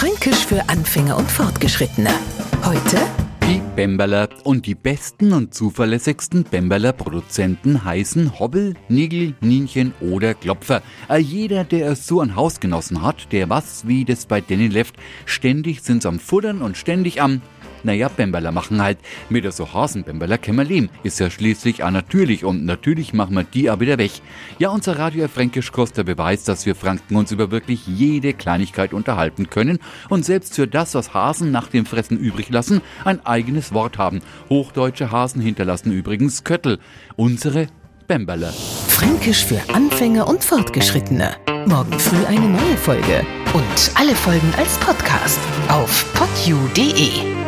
Fränkisch für Anfänger und Fortgeschrittene. Heute Die Bemberler und die besten und zuverlässigsten Bemberler Produzenten heißen Hobbel, Nigel, Nienchen oder Klopfer. Äh, jeder, der es so an Hausgenossen hat, der was, wie das bei denen läuft, ständig sind's am Futtern und ständig am naja, Bemberler machen halt. Mit der so Hasenbemberler können wir leben. Ist ja schließlich auch natürlich und natürlich machen wir die auch wieder weg. Ja, unser Radio Fränkisch kostet der Beweis, dass wir Franken uns über wirklich jede Kleinigkeit unterhalten können und selbst für das, was Hasen nach dem Fressen übrig lassen, ein eigenes Wort haben. Hochdeutsche Hasen hinterlassen übrigens Köttel. Unsere Bemberler. Fränkisch für Anfänger und Fortgeschrittene. Morgen früh eine neue Folge. Und alle Folgen als Podcast auf podu.de.